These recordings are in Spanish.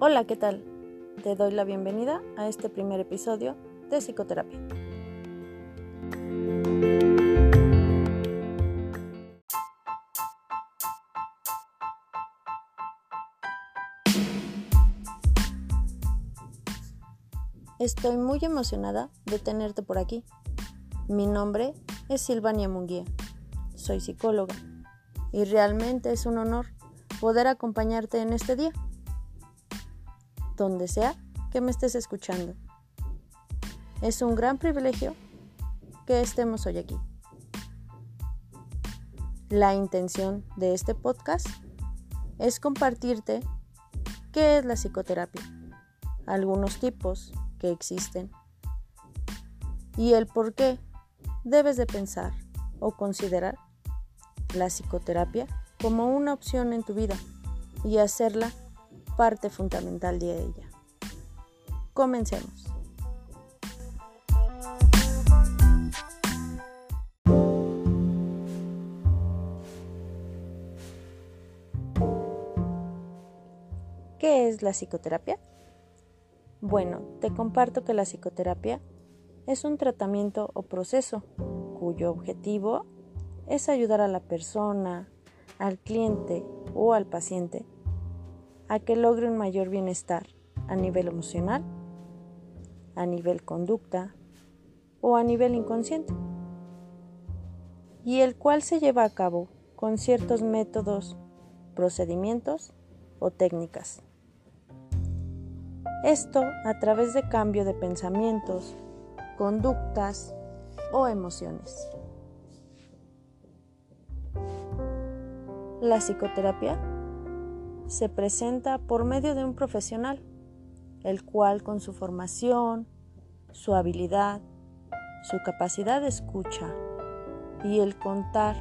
Hola, ¿qué tal? Te doy la bienvenida a este primer episodio de psicoterapia. Estoy muy emocionada de tenerte por aquí. Mi nombre es Silvania Munguía. Soy psicóloga y realmente es un honor poder acompañarte en este día, donde sea que me estés escuchando. Es un gran privilegio que estemos hoy aquí. La intención de este podcast es compartirte qué es la psicoterapia, algunos tipos que existen y el por qué debes de pensar o considerar la psicoterapia como una opción en tu vida y hacerla parte fundamental de ella. Comencemos. ¿Qué es la psicoterapia? Bueno, te comparto que la psicoterapia es un tratamiento o proceso cuyo objetivo es ayudar a la persona, al cliente o al paciente a que logre un mayor bienestar a nivel emocional, a nivel conducta o a nivel inconsciente, y el cual se lleva a cabo con ciertos métodos, procedimientos o técnicas. Esto a través de cambio de pensamientos, conductas o emociones. La psicoterapia se presenta por medio de un profesional, el cual con su formación, su habilidad, su capacidad de escucha y el contar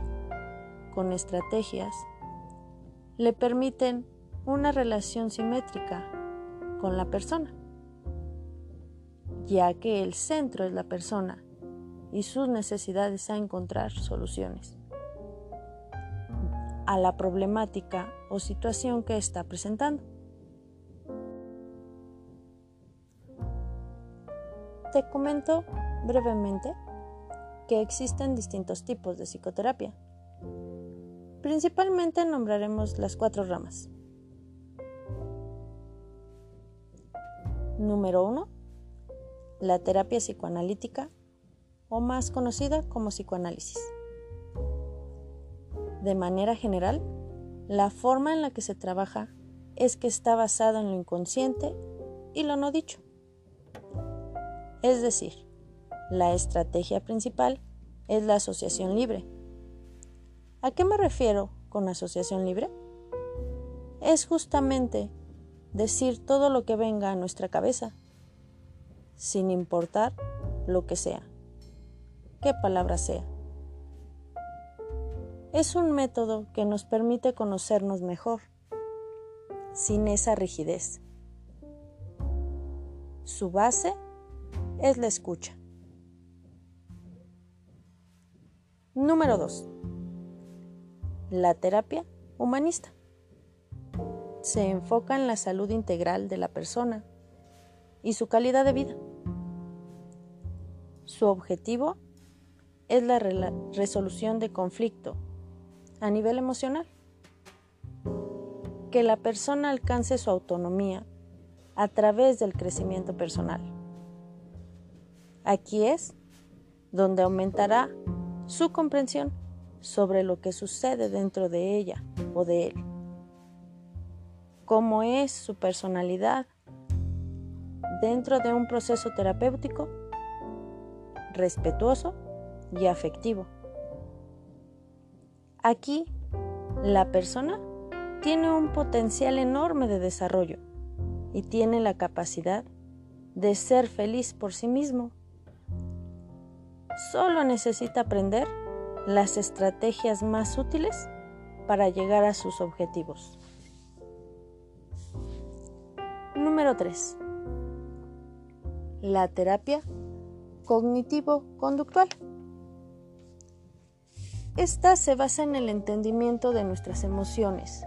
con estrategias le permiten una relación simétrica con la persona, ya que el centro es la persona y sus necesidades a encontrar soluciones a la problemática o situación que está presentando. Te comento brevemente que existen distintos tipos de psicoterapia. Principalmente nombraremos las cuatro ramas. Número 1. La terapia psicoanalítica o más conocida como psicoanálisis. De manera general, la forma en la que se trabaja es que está basado en lo inconsciente y lo no dicho. Es decir, la estrategia principal es la asociación libre. ¿A qué me refiero con asociación libre? Es justamente decir todo lo que venga a nuestra cabeza, sin importar lo que sea, qué palabra sea. Es un método que nos permite conocernos mejor, sin esa rigidez. Su base es la escucha. Número 2. La terapia humanista. Se enfoca en la salud integral de la persona y su calidad de vida. Su objetivo es la resolución de conflicto a nivel emocional. Que la persona alcance su autonomía a través del crecimiento personal. Aquí es donde aumentará su comprensión sobre lo que sucede dentro de ella o de él, cómo es su personalidad dentro de un proceso terapéutico respetuoso y afectivo. Aquí, la persona tiene un potencial enorme de desarrollo y tiene la capacidad de ser feliz por sí mismo. Solo necesita aprender las estrategias más útiles para llegar a sus objetivos. Número 3. La terapia cognitivo-conductual. Esta se basa en el entendimiento de nuestras emociones,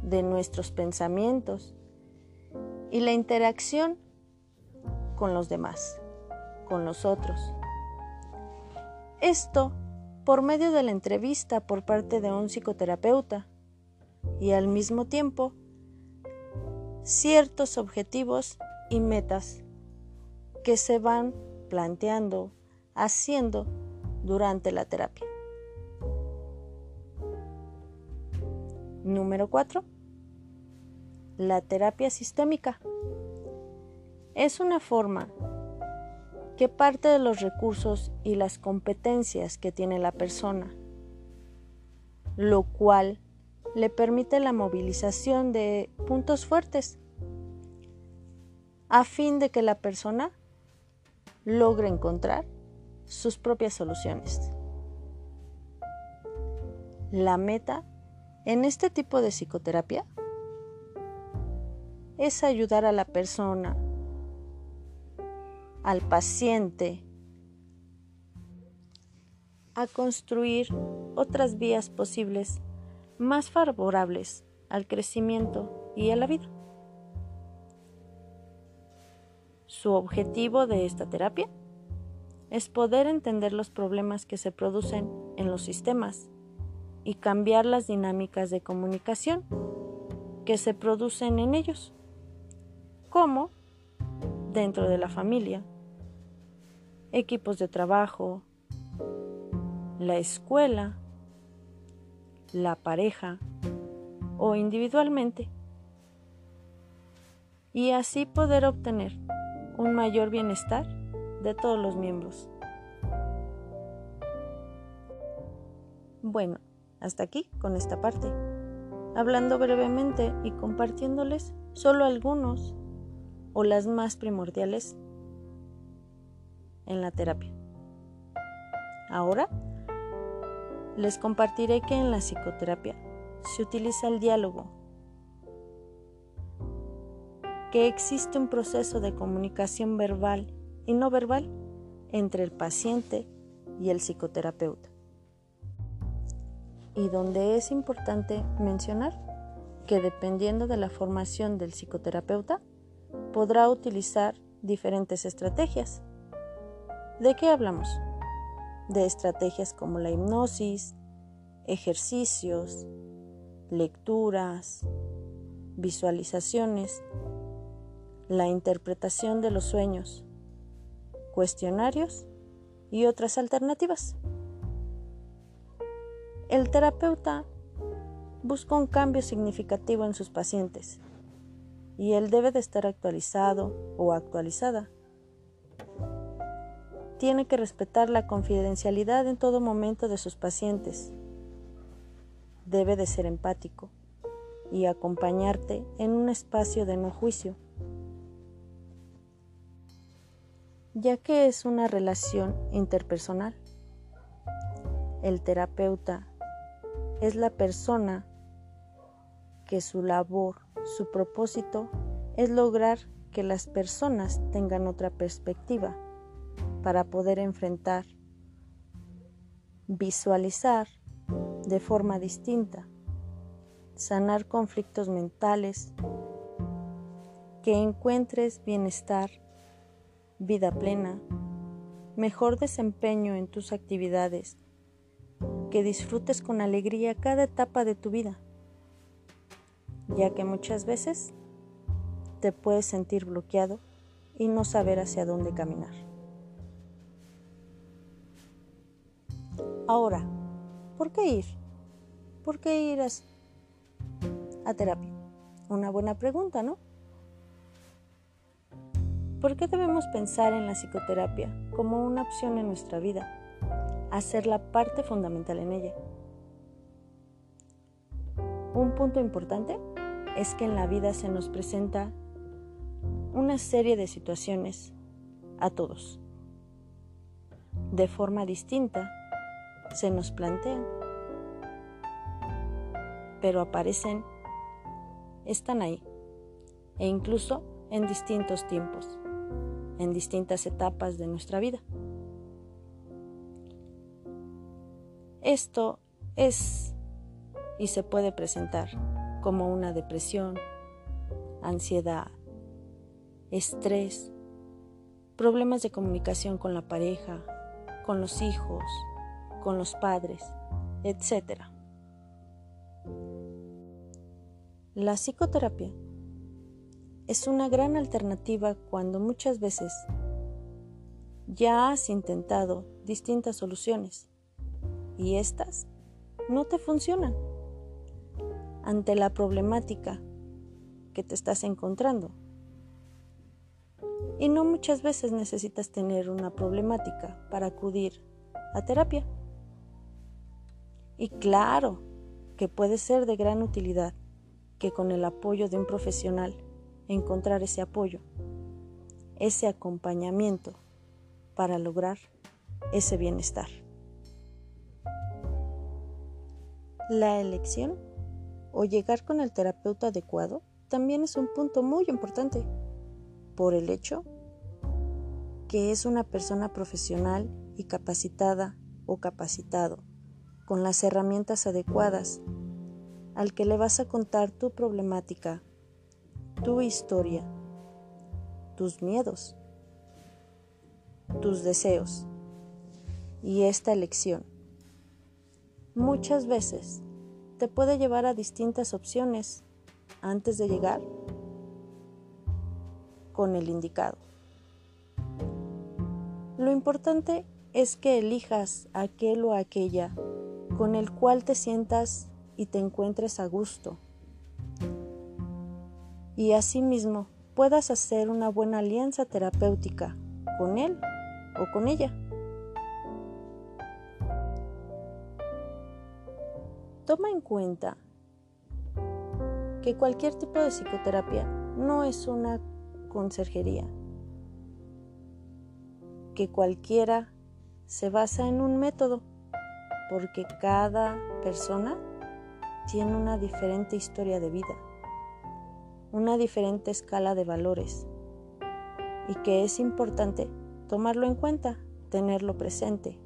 de nuestros pensamientos y la interacción con los demás, con los otros. Esto por medio de la entrevista por parte de un psicoterapeuta y al mismo tiempo ciertos objetivos y metas que se van planteando, haciendo durante la terapia. Número 4. La terapia sistémica. Es una forma que parte de los recursos y las competencias que tiene la persona, lo cual le permite la movilización de puntos fuertes a fin de que la persona logre encontrar sus propias soluciones. La meta en este tipo de psicoterapia es ayudar a la persona, al paciente, a construir otras vías posibles más favorables al crecimiento y a la vida. Su objetivo de esta terapia es poder entender los problemas que se producen en los sistemas y cambiar las dinámicas de comunicación que se producen en ellos, como dentro de la familia, equipos de trabajo, la escuela, la pareja o individualmente, y así poder obtener un mayor bienestar de todos los miembros. Bueno, hasta aquí con esta parte, hablando brevemente y compartiéndoles solo algunos o las más primordiales en la terapia. Ahora les compartiré que en la psicoterapia se utiliza el diálogo, que existe un proceso de comunicación verbal y no verbal entre el paciente y el psicoterapeuta. Y donde es importante mencionar que dependiendo de la formación del psicoterapeuta, podrá utilizar diferentes estrategias. ¿De qué hablamos? De estrategias como la hipnosis, ejercicios, lecturas, visualizaciones, la interpretación de los sueños, cuestionarios y otras alternativas. El terapeuta busca un cambio significativo en sus pacientes y él debe de estar actualizado o actualizada. Tiene que respetar la confidencialidad en todo momento de sus pacientes. Debe de ser empático y acompañarte en un espacio de no juicio ya que es una relación interpersonal. El terapeuta es la persona que su labor, su propósito es lograr que las personas tengan otra perspectiva para poder enfrentar, visualizar de forma distinta, sanar conflictos mentales, que encuentres bienestar vida plena, mejor desempeño en tus actividades, que disfrutes con alegría cada etapa de tu vida, ya que muchas veces te puedes sentir bloqueado y no saber hacia dónde caminar. Ahora, ¿por qué ir? ¿Por qué ir a, a terapia? Una buena pregunta, ¿no? ¿Por qué debemos pensar en la psicoterapia como una opción en nuestra vida? Hacer la parte fundamental en ella. Un punto importante es que en la vida se nos presenta una serie de situaciones a todos. De forma distinta se nos plantean, pero aparecen, están ahí, e incluso en distintos tiempos en distintas etapas de nuestra vida. Esto es y se puede presentar como una depresión, ansiedad, estrés, problemas de comunicación con la pareja, con los hijos, con los padres, etc. La psicoterapia es una gran alternativa cuando muchas veces ya has intentado distintas soluciones y estas no te funcionan ante la problemática que te estás encontrando. Y no muchas veces necesitas tener una problemática para acudir a terapia. Y claro que puede ser de gran utilidad que con el apoyo de un profesional encontrar ese apoyo, ese acompañamiento para lograr ese bienestar. La elección o llegar con el terapeuta adecuado también es un punto muy importante por el hecho que es una persona profesional y capacitada o capacitado con las herramientas adecuadas al que le vas a contar tu problemática, tu historia, tus miedos, tus deseos y esta elección. Muchas veces te puede llevar a distintas opciones antes de llegar con el indicado. Lo importante es que elijas aquel o aquella con el cual te sientas y te encuentres a gusto. Y asimismo puedas hacer una buena alianza terapéutica con él o con ella. Toma en cuenta que cualquier tipo de psicoterapia no es una conserjería, que cualquiera se basa en un método, porque cada persona tiene una diferente historia de vida, una diferente escala de valores, y que es importante tomarlo en cuenta, tenerlo presente.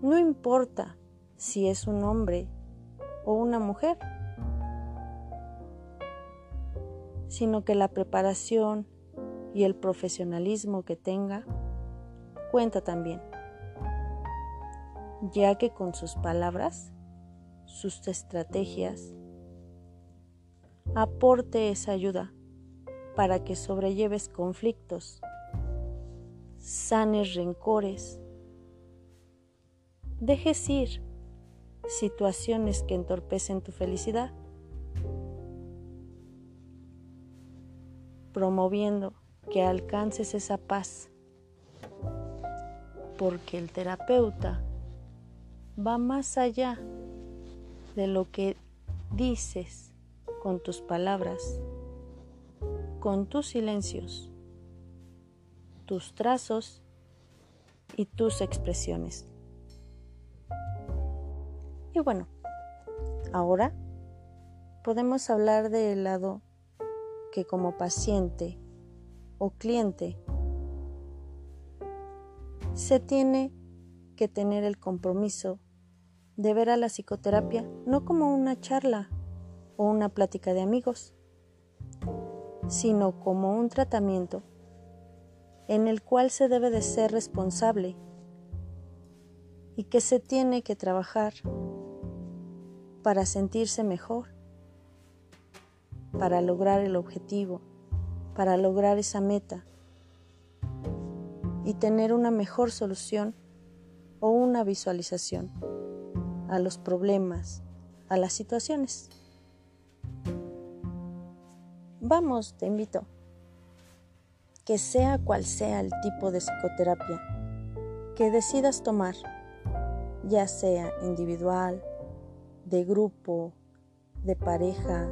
No importa si es un hombre o una mujer, sino que la preparación y el profesionalismo que tenga cuenta también, ya que con sus palabras, sus estrategias, aporte esa ayuda para que sobrelleves conflictos, sanes rencores, dejes ir situaciones que entorpecen tu felicidad, promoviendo que alcances esa paz, porque el terapeuta va más allá de lo que dices con tus palabras, con tus silencios, tus trazos y tus expresiones. Y bueno, ahora podemos hablar del lado que como paciente o cliente se tiene que tener el compromiso de ver a la psicoterapia no como una charla o una plática de amigos, sino como un tratamiento en el cual se debe de ser responsable y que se tiene que trabajar para sentirse mejor, para lograr el objetivo, para lograr esa meta y tener una mejor solución o una visualización a los problemas, a las situaciones. Vamos, te invito, que sea cual sea el tipo de psicoterapia que decidas tomar, ya sea individual, de grupo, de pareja,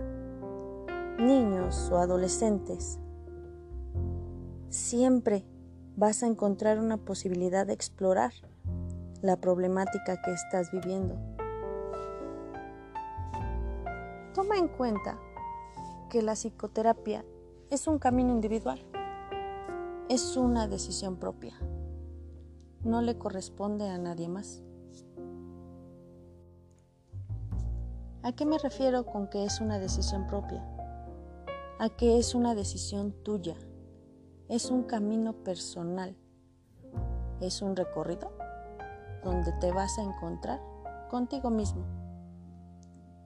niños o adolescentes, siempre vas a encontrar una posibilidad de explorar la problemática que estás viviendo. Toma en cuenta que la psicoterapia es un camino individual, es una decisión propia, no le corresponde a nadie más. ¿A qué me refiero con que es una decisión propia? a que es una decisión tuya, es un camino personal, es un recorrido donde te vas a encontrar contigo mismo.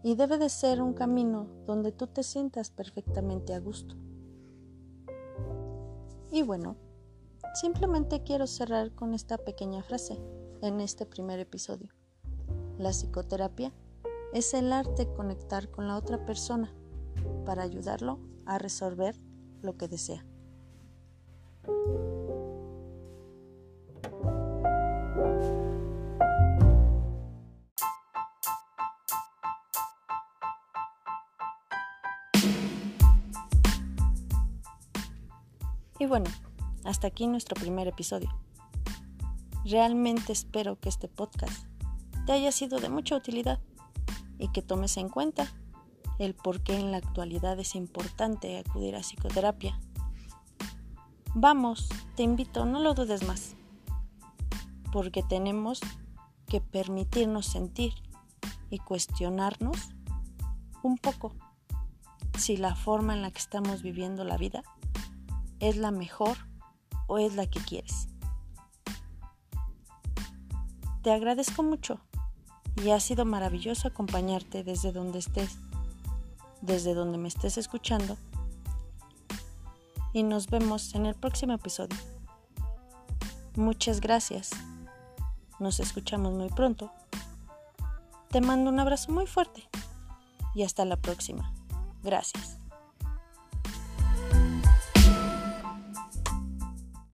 Y debe de ser un camino donde tú te sientas perfectamente a gusto. Y bueno, simplemente quiero cerrar con esta pequeña frase en este primer episodio. La psicoterapia es el arte de conectar con la otra persona para ayudarlo a resolver lo que desea. Y bueno, hasta aquí nuestro primer episodio. Realmente espero que este podcast te haya sido de mucha utilidad y que tomes en cuenta el por qué en la actualidad es importante acudir a psicoterapia. Vamos, te invito, no lo dudes más, porque tenemos que permitirnos sentir y cuestionarnos un poco si la forma en la que estamos viviendo la vida es la mejor o es la que quieres. Te agradezco mucho y ha sido maravilloso acompañarte desde donde estés, desde donde me estés escuchando y nos vemos en el próximo episodio. Muchas gracias. Nos escuchamos muy pronto. Te mando un abrazo muy fuerte y hasta la próxima. Gracias.